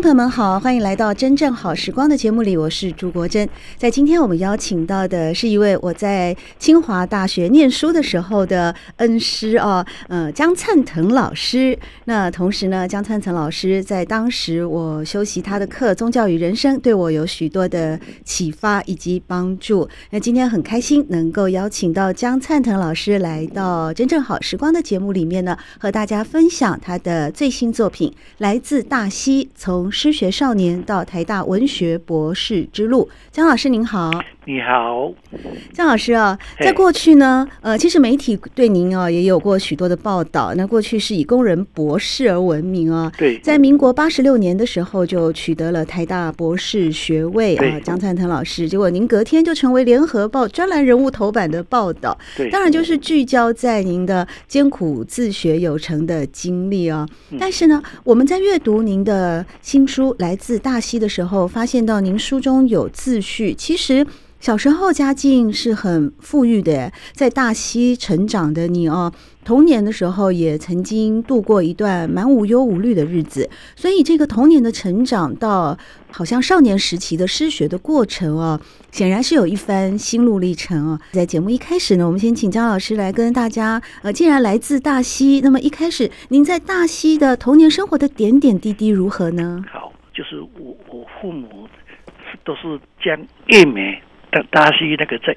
朋友们好，欢迎来到真正好时光的节目里，我是朱国珍。在今天我们邀请到的是一位我在清华大学念书的时候的恩师哦，呃，江灿腾老师。那同时呢，江灿腾老师在当时我修习他的课《宗教与人生》，对我有许多的启发以及帮助。那今天很开心能够邀请到江灿腾老师来到真正好时光的节目里面呢，和大家分享他的最新作品《来自大溪从》。从失学少年到台大文学博士之路，江老师您好。你好，江老师啊，在过去呢，呃，其实媒体对您啊也有过许多的报道。那过去是以工人博士而闻名啊。对，在民国八十六年的时候就取得了台大博士学位啊。江灿腾老师，结果您隔天就成为联合报专栏人物头版的报道。对，当然就是聚焦在您的艰苦自学有成的经历啊。但是呢，我们在阅读您的新书《来自大溪》的时候，发现到您书中有自序，其实。小时候家境是很富裕的，在大溪成长的你哦，童年的时候也曾经度过一段蛮无忧无虑的日子，所以这个童年的成长到好像少年时期的失学的过程哦，显然是有一番心路历程哦。在节目一开始呢，我们先请江老师来跟大家，呃，既然来自大溪，那么一开始您在大溪的童年生活的点点滴滴如何呢？好，就是我我父母都是将叶大溪那个在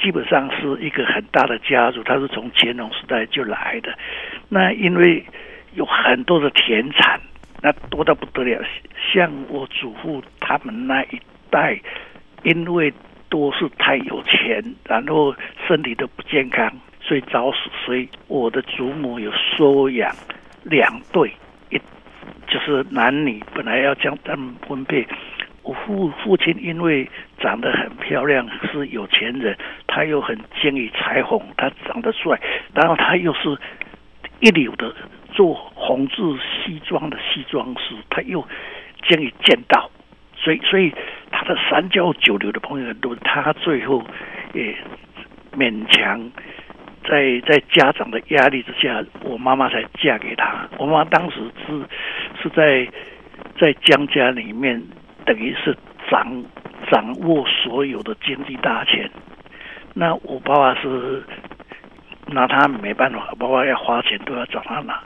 基本上是一个很大的家族，他是从乾隆时代就来的。那因为有很多的田产，那多到不得了。像我祖父他们那一代，因为都是太有钱，然后身体都不健康，所以早死。所以我的祖母有收养两对，一就是男女，本来要将他们分配。我父父亲因为长得很漂亮，是有钱人，他又很精于裁缝，他长得帅，然后他又是一流的做红字西装的西装师，他又精于剑道，所以所以他的三教九流的朋友很多，他最后也勉强在在家长的压力之下，我妈妈才嫁给他。我妈当时是是在在江家里面。等于是掌掌握所有的经济大权，那我爸爸是拿他没办法，爸爸要花钱都要找他拿，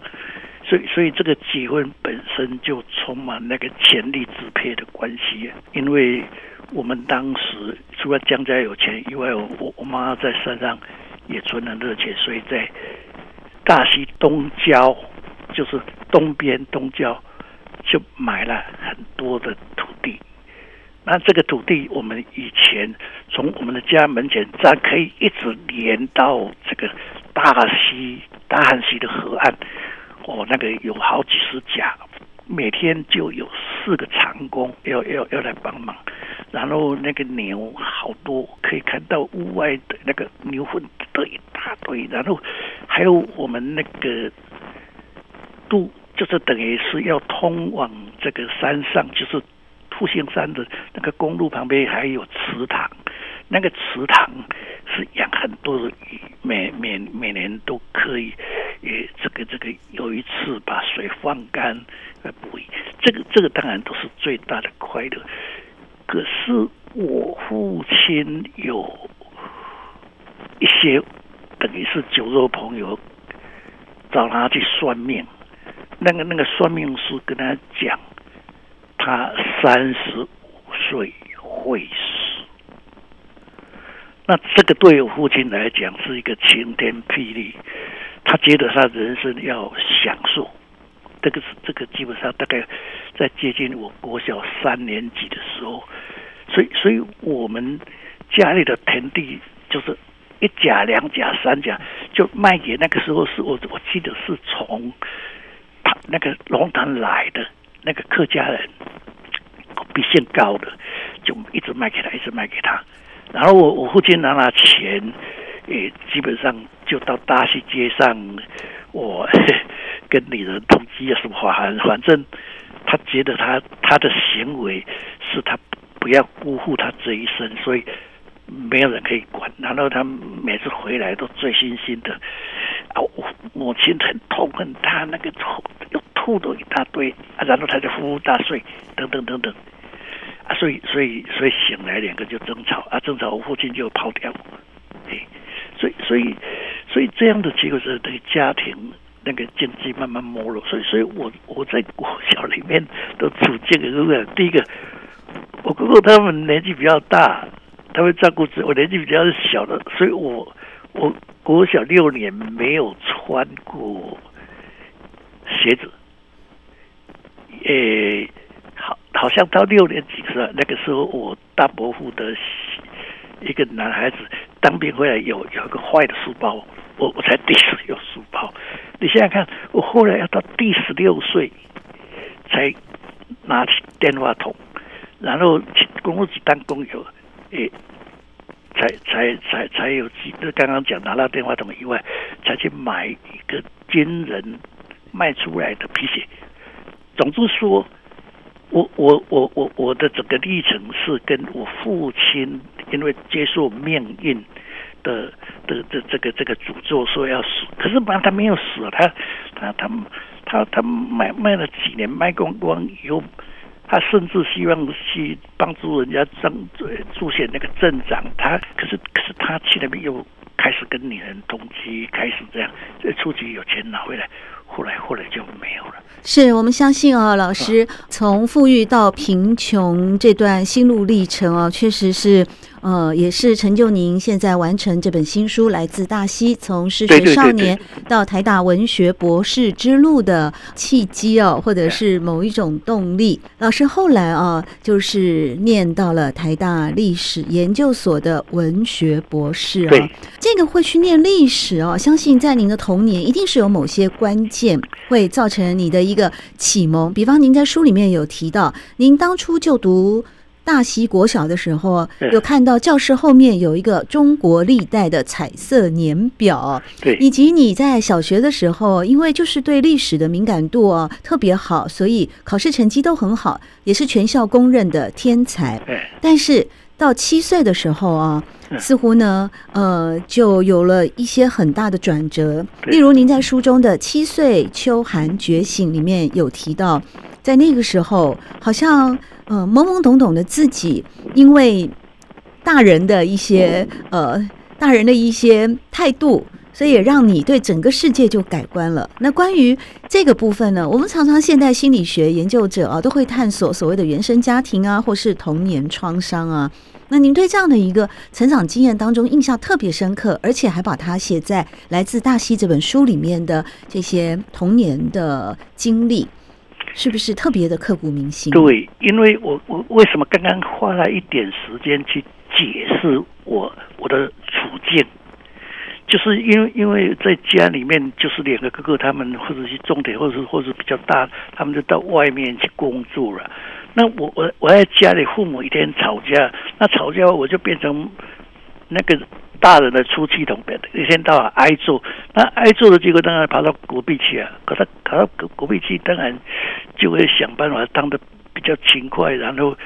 所以所以这个结婚本身就充满那个权力支配的关系。因为我们当时除了江家有钱以外，我我妈在山上也存了热钱，所以在大溪东郊，就是东边东郊。就买了很多的土地，那这个土地我们以前从我们的家门前站可以一直连到这个大溪大汉溪的河岸，哦，那个有好几十家，每天就有四个长工要要要来帮忙，然后那个牛好多，可以看到屋外的那个牛粪堆一大堆，然后还有我们那个渡。就是等于是要通往这个山上，就是复兴山的那个公路旁边还有池塘，那个池塘是养很多的鱼，每每每年都可以，也这个这个有一次把水放干来捕鱼，这个这个当然都是最大的快乐。可是我父亲有一些等于是酒肉朋友找他去算命。那个那个算命师跟他讲，他三十五岁会死。那这个对我父亲来讲是一个晴天霹雳，他觉得他人生要享受。这个是这个基本上大概在接近我国小三年级的时候，所以所以我们家里的田地就是一甲、两甲、三甲，就卖给那个时候是我我记得是从那个龙潭来的那个客家人，比姓高的，就一直卖给他，一直卖给他。然后我我父亲拿了钱，也基本上就到大溪街上，我 跟女人通缉啊什么话，反正他觉得他他的行为是他不要辜负他这一生，所以。没有人可以管，然后他每次回来都醉醺醺的，啊，我母亲很痛恨他那个吐又吐了一大堆，啊，然后他就呼呼大睡，等等等等，啊，所以所以所以醒来两个就争吵，啊，争吵我父亲就跑掉，哎，所以所以所以这样的结果是对家庭那个经济慢慢没落，所以所以我我在国小里面的处境是这样，第一个，我哥哥他们年纪比较大。他会照顾自己，我年纪比较小的，所以我我国小六年没有穿过鞋子，诶，好，好像到六年级时候，那个时候我大伯父的一个男孩子当兵回来有有一个坏的书包，我我才第一次有书包。你想想看，我后来要到第十六岁才拿起电话筒，然后去公务局当工友。诶，才才才才有几个刚刚讲拿到电话筒以外，才去买一个军人卖出来的皮鞋。总之说，我我我我我的整个历程是跟我父亲因为接受命运的的的这个这个诅咒说要死，可是嘛他没有死，他他他他他卖卖了几年卖光光以后。他甚至希望去帮助人家增助选那个镇长，他可是可是他去那边又开始跟女人通缉，开始这样，这初级有钱拿回来，后来后来就没有了。是我们相信啊，老师从富裕到贫穷这段心路历程啊，确实是。呃，也是成就您现在完成这本新书《来自大溪：从失学少年到台大文学博士之路》的契机哦，或者是某一种动力。老师后来啊，就是念到了台大历史研究所的文学博士啊。这个会去念历史哦，相信在您的童年一定是有某些关键会造成你的一个启蒙。比方，您在书里面有提到，您当初就读。大溪国小的时候，有看到教室后面有一个中国历代的彩色年表，对，以及你在小学的时候，因为就是对历史的敏感度啊特别好，所以考试成绩都很好，也是全校公认的天才。但是到七岁的时候啊，似乎呢，呃，就有了一些很大的转折。例如，您在书中的《七岁秋寒觉醒》里面有提到，在那个时候，好像。呃，懵懵懂懂的自己，因为大人的一些呃，大人的一些态度，所以也让你对整个世界就改观了。那关于这个部分呢，我们常常现代心理学研究者啊，都会探索所谓的原生家庭啊，或是童年创伤啊。那您对这样的一个成长经验当中印象特别深刻，而且还把它写在《来自大溪》这本书里面的这些童年的经历。是不是特别的刻骨铭心？对，因为我我为什么刚刚花了一点时间去解释我我的处境，就是因为因为在家里面就是两个哥哥，他们或者是重点，或者是或者是比较大，他们就到外面去工作了。那我我我在家里，父母一天吵架，那吵架我就变成那个。大人的出气筒，一天到晚挨揍，那挨揍的结果当然跑到隔壁去啊。可他跑到隔隔壁去，当然就会想办法当的比较勤快，然后，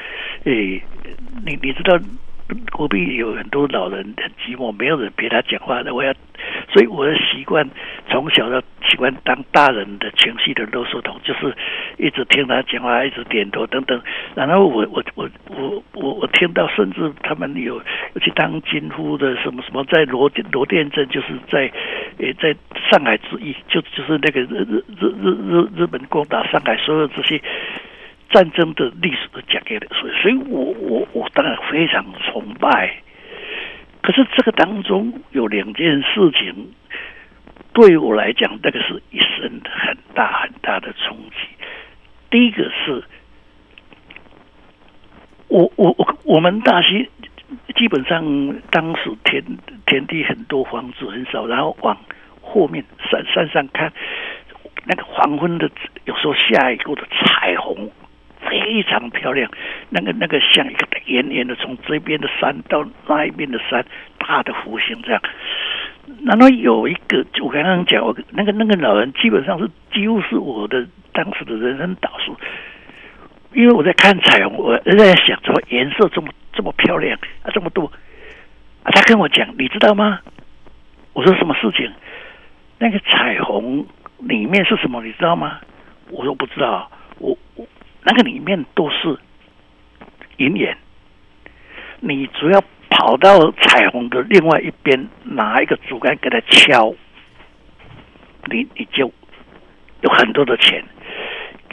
诶、你你知道。隔壁有很多老人很寂寞，没有人陪他讲话的。我要，所以我的习惯从小就喜欢当大人的情绪的垃圾桶，就是一直听他讲话，一直点头等等。然后我我我我我我听到，甚至他们有有去当军夫的什么什么，在罗罗店镇，就是在诶在上海之役，就就是那个日日日日日本攻打上海，所有这些。战争的历史都讲给了，所以，所以我我我当然非常崇拜。可是这个当中有两件事情，对我来讲，那个是一生很大很大的冲击。第一个是，我我我我们大溪基本上当时田田地很多，房子很少，然后往后面山山上看，那个黄昏的有时候下一个的彩虹非常漂亮，那个那个像一个圆圆的从这边的山到那一边的山，大的弧形这样。然后有一个，我刚刚讲，我那个那个老人基本上是几乎是我的当时的人生导师，因为我在看彩虹，我在想，怎么颜色这么这么漂亮啊，这么多啊？他跟我讲，你知道吗？我说什么事情？那个彩虹里面是什么？你知道吗？我说不知道。我我那个里面都是银盐，你主要。跑到彩虹的另外一边，拿一个竹竿给它敲，你你就有很多的钱。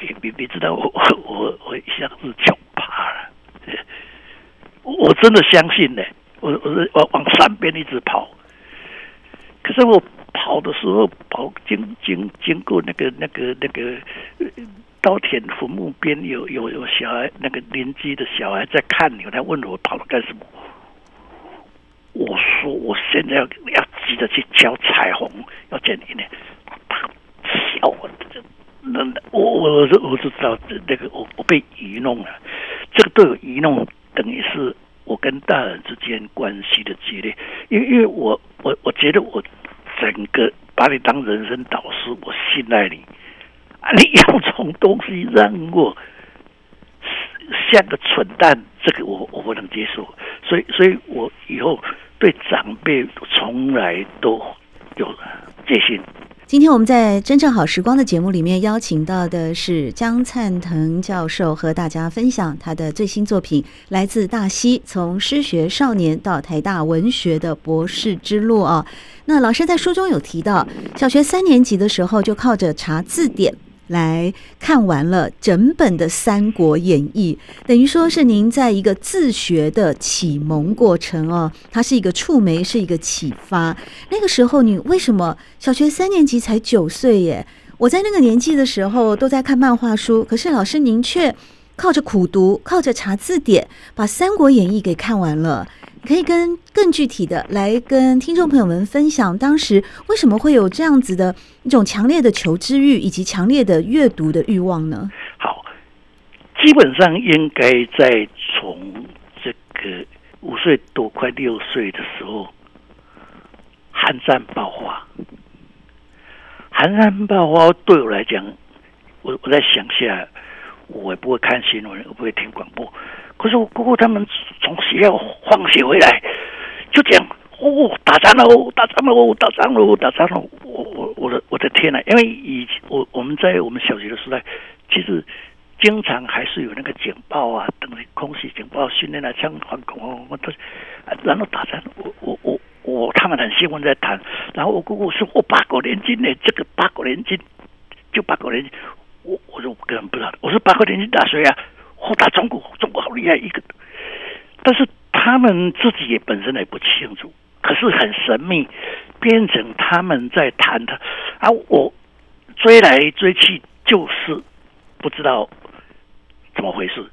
你你你知道我我我我一下子就怕了，我真的相信呢。我我是往往山边一直跑，可是我跑的时候跑经经经过那个那个那个稻田坟墓边，有有有小孩，那个邻居的小孩在看你，他问我跑了干什么。我说我现在要要急着去敲彩虹，要见你呢。他笑我，那我我我我就知道那个我我被愚弄了。这个都有愚弄，等于是我跟大人之间关系的决裂。因为因为我我我觉得我整个把你当人生导师，我信赖你，你要从东西让我像个蠢蛋，这个我我不能接受。所以所以我以后。对长辈从来都有戒心。今天我们在真正好时光的节目里面邀请到的是江灿腾教授，和大家分享他的最新作品《来自大溪：从失学少年到台大文学的博士之路》啊。那老师在书中有提到，小学三年级的时候就靠着查字典。来看完了整本的《三国演义》，等于说是您在一个自学的启蒙过程哦，它是一个触媒，是一个启发。那个时候你为什么小学三年级才九岁耶？我在那个年纪的时候都在看漫画书，可是老师您却靠着苦读，靠着查字典，把《三国演义》给看完了。可以跟更具体的来跟听众朋友们分享，当时为什么会有这样子的一种强烈的求知欲以及强烈的阅读的欲望呢？好，基本上应该在从这个五岁多快六岁的时候，寒战爆发。寒战爆发对我来讲，我我在想下，我也不会看新闻，我不会听广播。可是我姑姑他们从学校放学回来，就讲哦，打仗喽，打仗喽，打仗喽，打仗了！我我我的我的天呐！因为以前我我们在我们小学的时代，其实经常还是有那个警报啊，等于空袭警报训练啊，枪反攻啊，都然后打仗。我我我我他们很兴奋在谈，然后我姑姑说我八国联军呢，这个八国联军就八国联军，我我说我根本不知道，我说八国联军打谁啊？好打中国，中国好厉害一个，但是他们自己也本身也不清楚，可是很神秘，变成他们在谈的啊，我追来追去就是不知道怎么回事，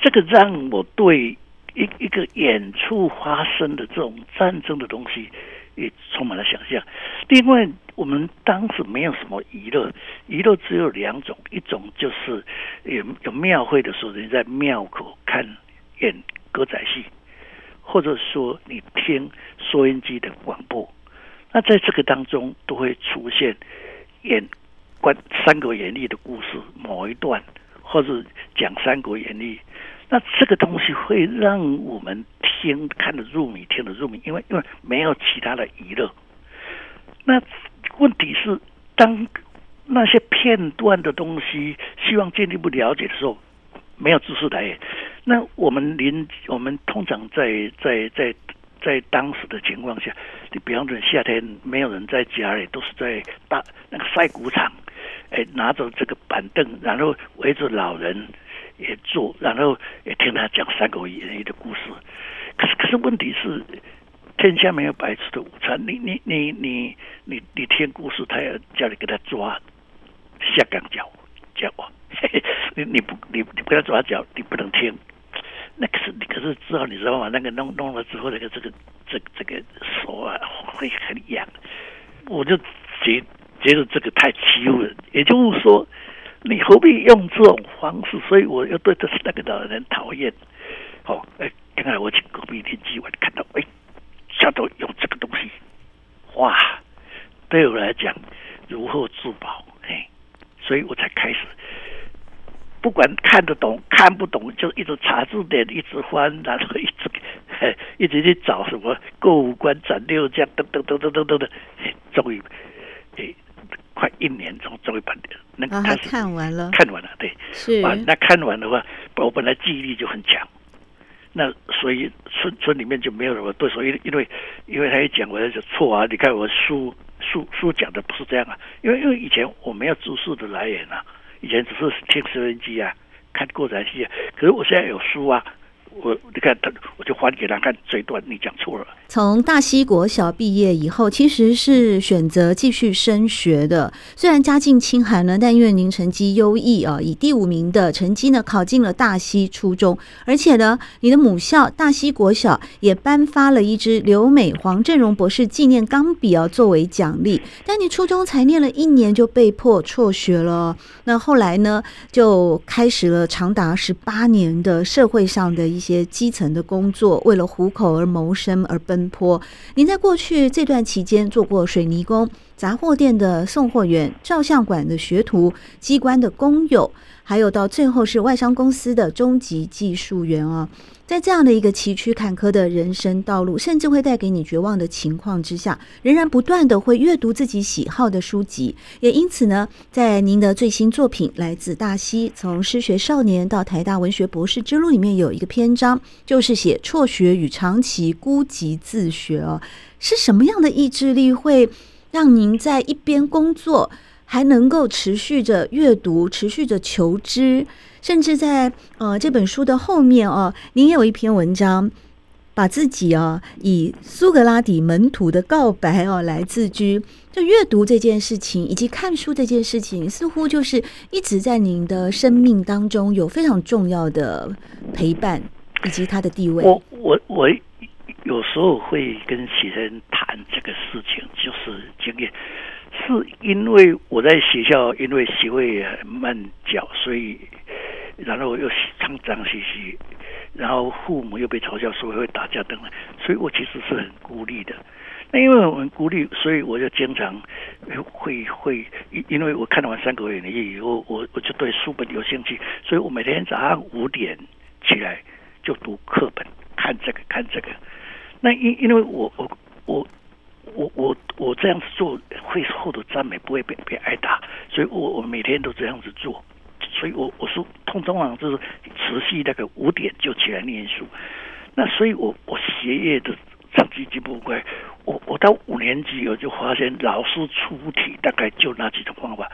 这个让我对一一个远处发生的这种战争的东西也充满了想象。另外，我们当时没有什么娱乐，娱乐只有两种，一种就是有有庙会的时候，人在庙口看演歌仔戏，或者说你听收音机的广播。那在这个当中，都会出现演关《三国演义》的故事某一段，或者讲《三国演义》。那这个东西会让我们听看得入迷，听得入迷，因为因为没有其他的娱乐。那问题是，当那些片段的东西希望进一步了解的时候，没有知识来源。那我们临我们通常在在在在当时的情况下，你比方说夏天没有人在家里，都是在大那个晒谷场，哎，拿着这个板凳，然后围着老人也坐，然后也听他讲《三国演义》的故事。可是可是问题是。天下没有白吃的午餐，你你你你你你听故事，他要叫你给他抓下岗脚脚啊！你你不你你不给他抓脚，你不能听。那可是可是之后你知道吗？那个弄弄了之后，那个这个这这个手啊会很痒，我就觉觉得这个太欺负人。也就是说，你何必用这种方式？所以我又对这那个老人讨厌。哦，哎，刚才我去隔壁邻居，我看到哎，下头用这个东西，哇，对我来讲如获至宝，哎，所以我才开始。不管看得懂看不懂，就一直查字典，一直翻，然后一直一直去找什么过五关斩六将，等等等等等等的，终于诶，快一年终终于把那个看完了，看完了，对，是。啊，那看完的话，我本来记忆力就很强，那所以村村里面就没有什么对手，因因为因为他一讲，我就错啊，你看我书书书讲的不是这样啊，因为因为以前我没有知识的来源啊。以前只是听收音机啊，看过载戏啊，可是我现在有书啊。我你看他，我就还给他看这一段，你讲错了。从大西国小毕业以后，其实是选择继续升学的。虽然家境清寒呢，但因为您成绩优异啊，以第五名的成绩呢考进了大西初中，而且呢，你的母校大西国小也颁发了一支留美黄振荣博士纪念钢笔啊作为奖励。但你初中才念了一年就被迫辍学了，那后来呢就开始了长达十八年的社会上的一一些基层的工作，为了糊口而谋生而奔波。您在过去这段期间做过水泥工、杂货店的送货员、照相馆的学徒、机关的工友，还有到最后是外商公司的中级技术员哦。在这样的一个崎岖坎坷的人生道路，甚至会带给你绝望的情况之下，仍然不断的会阅读自己喜好的书籍。也因此呢，在您的最新作品《来自大溪：从失学少年到台大文学博士之路》里面，有一个篇章，就是写辍学与长期孤寂自学哦。是什么样的意志力会让您在一边工作，还能够持续着阅读，持续着求知？甚至在呃这本书的后面哦，您也有一篇文章，把自己哦以苏格拉底门徒的告白哦来自居。就阅读这件事情，以及看书这件事情，似乎就是一直在您的生命当中有非常重要的陪伴，以及它的地位。我我我有时候会跟学生谈这个事情，就是经验。是因为我在学校，因为学会慢脚，所以。然后又脏脏兮兮，然后父母又被嘲笑说会打架等等，所以我其实是很孤立的。那因为我很孤立，所以我就经常会会，因为我看完《三国演义》以后，我我就对书本有兴趣，所以我每天早上五点起来就读课本，看这个看这个。那因因为我我我我我我这样子做会获得赞美，不会被被挨打，所以我我每天都这样子做。所以我我说通通常就是持续那个五点就起来念书，那所以我我学业的成绩进步快，我我到五年级我就发现老师出题大概就那几种方法，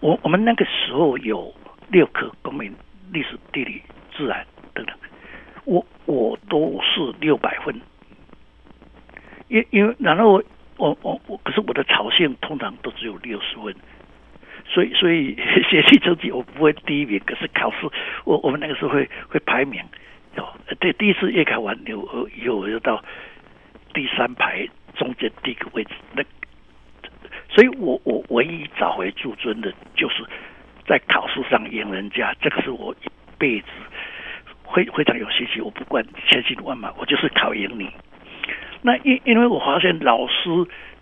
我我们那个时候有六科公民、历史、地理、自然等等，我我都是六百分，因因为然后我我我可是我的草性通常都只有六十分。所以，所以学习成绩我不会第一名，可是考试我我们那个时候会会排名，哦，对，第一次月考完以后，以后我就到第三排中间第一个位置。那，所以我我唯一找回自尊的，就是在考试上赢人家，这个是我一辈子非非常有信心。我不管千辛万马，我就是考赢你。那因因为我发现老师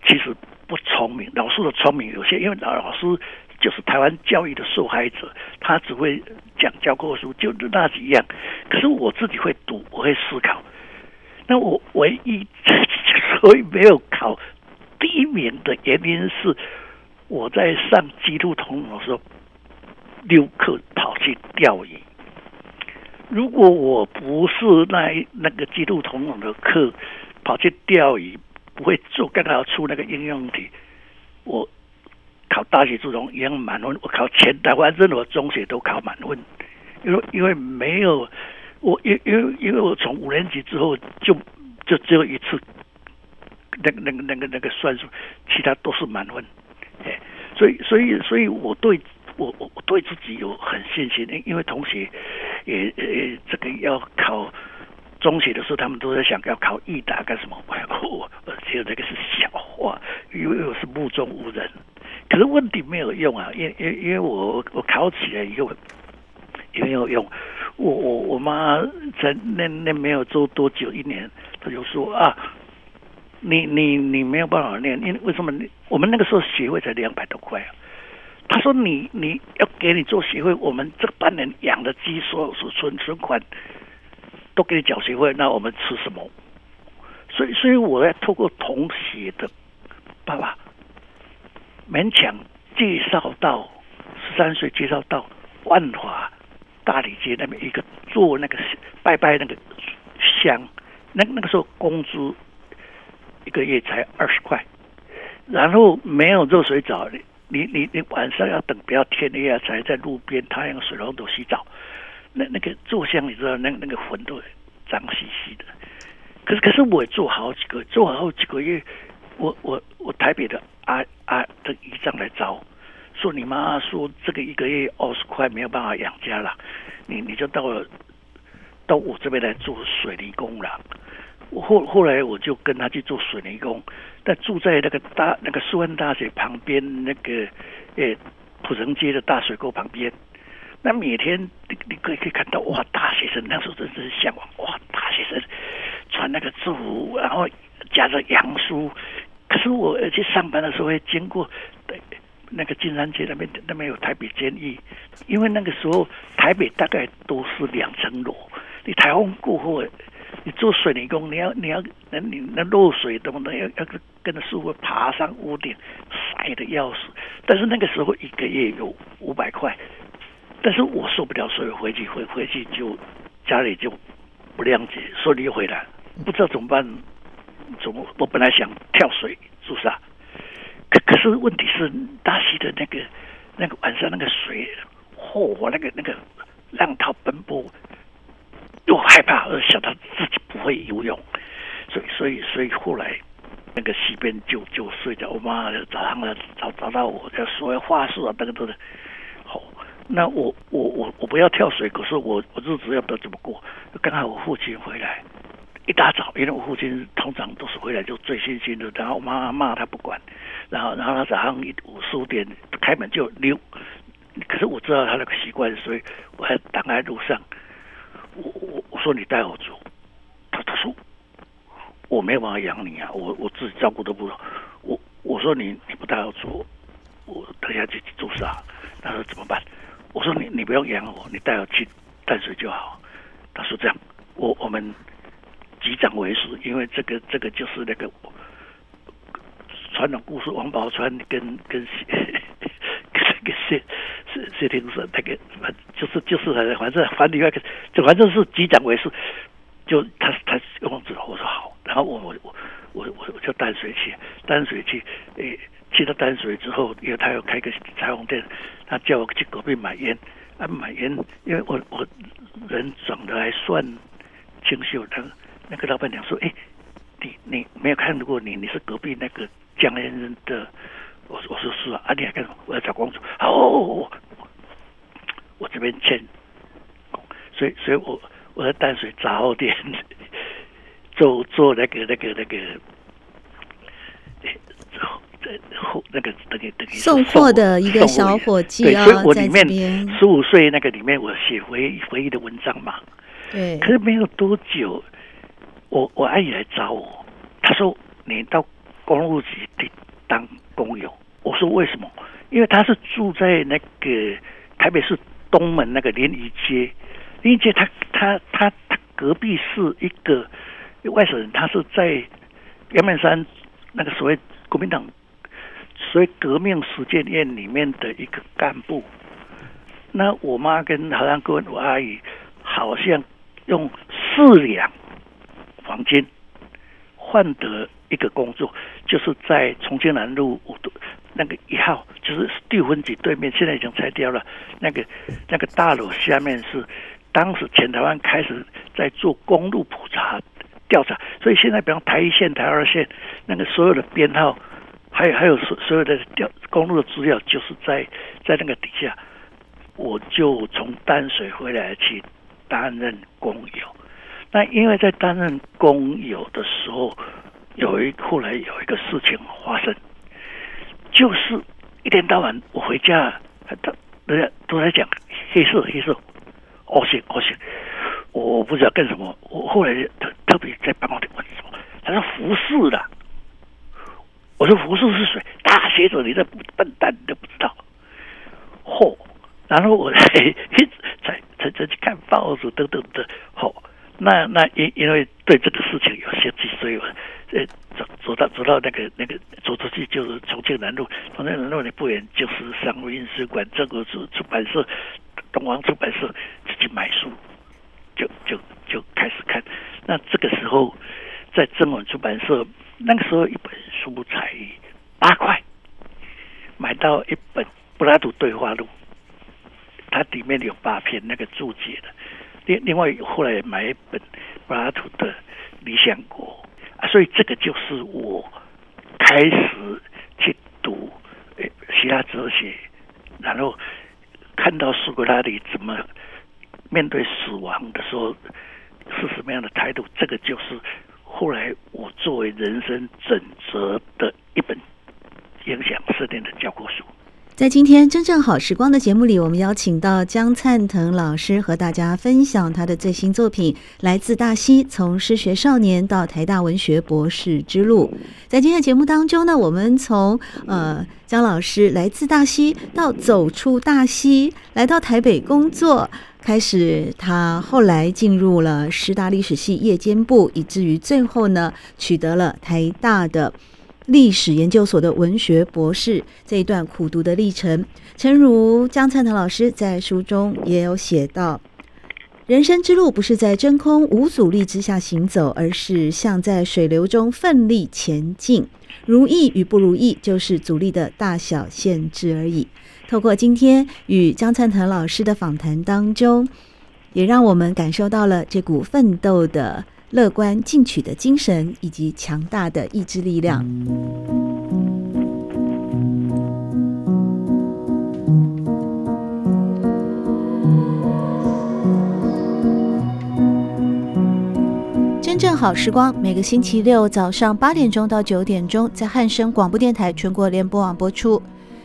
其实不聪明，老师的聪明有限，因为老老师。就是台湾教育的受害者，他只会讲教科书，就那几样。可是我自己会读，我会思考。那我唯一所以没有考第一名的原因是，我在上基督统的时候，溜课跑去钓鱼。如果我不是那那个基督统的课跑去钓鱼，不会做刚好出那个应用题，我。考大学初中一样满分，我考全台湾任何中学都考满分，因为因为没有我因因为因为我从五年级之后就就只有一次那个那个那个那个算术，其他都是满分，哎，所以所以所以我对我我我对自己有很信心，因因为同学也也这个要考中学的时候，他们都在想要考艺大干什么？我我觉得这个是笑话，因为我是目中无人。可是问题没有用啊，因因因为我我考起来以后也没有用。我我我妈在那那没有做多久一年，她就说啊，你你你没有办法念，因为为什么你？我们那个时候学费才两百多块啊。她说你你要给你做学费，我们这半年养的鸡所有所存存款都给你缴学费，那我们吃什么？所以所以我要透过同学的爸爸勉强介绍到十三岁，介绍到万华。大理街那边一个做那个拜拜那个香，那那个时候工资一个月才二十块，然后没有热水澡，你你你晚上要等不要天黑啊，才在路边太阳水龙头洗澡，那那个做香你知道那那个魂都脏兮兮的，可是可是我也做好几个做好几个月，我我我台北的阿阿的姨丈来找。说你妈说这个一个月二十块没有办法养家了，你你就到了到我这边来做水泥工了。我后后来我就跟他去做水泥工，但住在那个大那个树恩大学旁边那个呃土城街的大水沟旁边。那每天你你可以可以看到哇，大学生那时候真是向往哇，大学生穿那个制服，然后夹着洋书。可是我去上班的时候会经过对。那个金山街那边那边有台北监狱，因为那个时候台北大概都是两层楼，你台风过后，你做水泥工，你要你要那你那漏水等等，要要跟着师傅爬上屋顶，晒得要死。但是那个时候一个月有五百块，但是我受不了，所以回去回回去就家里就不谅解，说你回来不知道怎么办，怎么我本来想跳水自杀。可可是问题是大溪的那个那个晚上那个水，嚯、哦，那个那个浪涛奔波，又害怕，而想到自己不会游泳，所以所以所以后来那个溪边就就睡着。我妈早上来找找到我，要说话术啊，等等的。那我我我我不要跳水，可是我我日子要不要怎么过？刚好我父亲回来。一大早，因为我父亲通常都是回来就醉醺醺的，然后我妈妈骂他不管，然后然后他早上一五四五点开门就溜。可是我知道他那个习惯，所以我还挡在路上。我我我说你带我走，他他说我没有办法养你啊，我我自己照顾都不。我我说你你不带我走，我等下去自杀。他说怎么办？我说你你不用养我，你带我去淡水就好。他说这样，我我们。击掌为师，因为这个这个就是那个传统故事，王宝钏跟跟 跟那个谢谢谢霆锋那个，就是就是反正反正另外一个，就反正是击掌为师，就他他用之后我说好，然后我我我我我我就淡水去淡水去，诶，去到淡水之后，因为他要开个彩虹店，他叫我去隔壁买烟，啊买烟，因为我我人长得还算清秀，他。那个老板娘说：“哎，你你没有看过你，你是隔壁那个江先生的。”我我说是啊，啊你还干什么？我要找工作。好，我我这边签，所以所以我我在淡水杂货店 做做那个那个那个，后那个那个那个送货的一个小伙计啊，所以我里面十五岁那个里面，我写回回忆的文章嘛。对，可是没有多久。我我阿姨来找我，她说，你到公路局去当工友。我说为什么？因为她是住在那个台北市东门那个联谊街，联谊街他他他他隔壁是一个外省人，他是在阳明山那个所谓国民党所以革命实践院里面的一个干部。那我妈跟好像跟我阿姨好像用四两。房间换得一个工作，就是在重庆南路五那个一号，就是第五分局对面，现在已经拆掉了。那个那个大楼下面是当时全台湾开始在做公路普查调查，所以现在比方台一线、台二线那个所有的编号，还有还有所所有的调公路的资料，就是在在那个底下。我就从淡水回来去担任工友。那因为在担任工友的时候，有一后来有一个事情发生，就是一天到晚我回家，他人家都在讲黑色黑色，恶性恶性，我不知道干什么。我后来特特别在办公室问什么，他说服饰的。我说服饰是谁？大学者，你这笨蛋你都不知道。嚯！然后我才 一直才才才去看报纸等等的。嚯！那那因因为对这个事情有兴趣，所以我呃走走到走到那个那个走出去就是重庆南路，重庆南路的不远就是商务印书馆，这个是出版社，东方出版社自己买书，就就就开始看。那这个时候在正文出版社，那个时候一本书才八块，买到一本柏拉图对话录，它里面有八篇那个注解的。另另外，后来买一本柏拉图的《理想国》啊，所以这个就是我开始去读诶希腊哲学，然后看到苏格拉底怎么面对死亡的时候是什么样的态度，这个就是后来我作为人生准则的一本影响设定的教科书。在今天真正好时光的节目里，我们邀请到江灿腾老师和大家分享他的最新作品《来自大溪：从失学少年到台大文学博士之路》。在今天的节目当中呢，我们从呃江老师来自大溪到走出大溪，来到台北工作，开始他后来进入了师大历史系夜间部，以至于最后呢取得了台大的。历史研究所的文学博士，这一段苦读的历程，诚如江灿腾老师在书中也有写到：人生之路不是在真空无阻力之下行走，而是像在水流中奋力前进。如意与不如意，就是阻力的大小限制而已。透过今天与江灿腾老师的访谈当中，也让我们感受到了这股奋斗的。乐观进取的精神以及强大的意志力量。真正好时光，每个星期六早上八点钟到九点钟，在汉声广播电台全国联播网播出。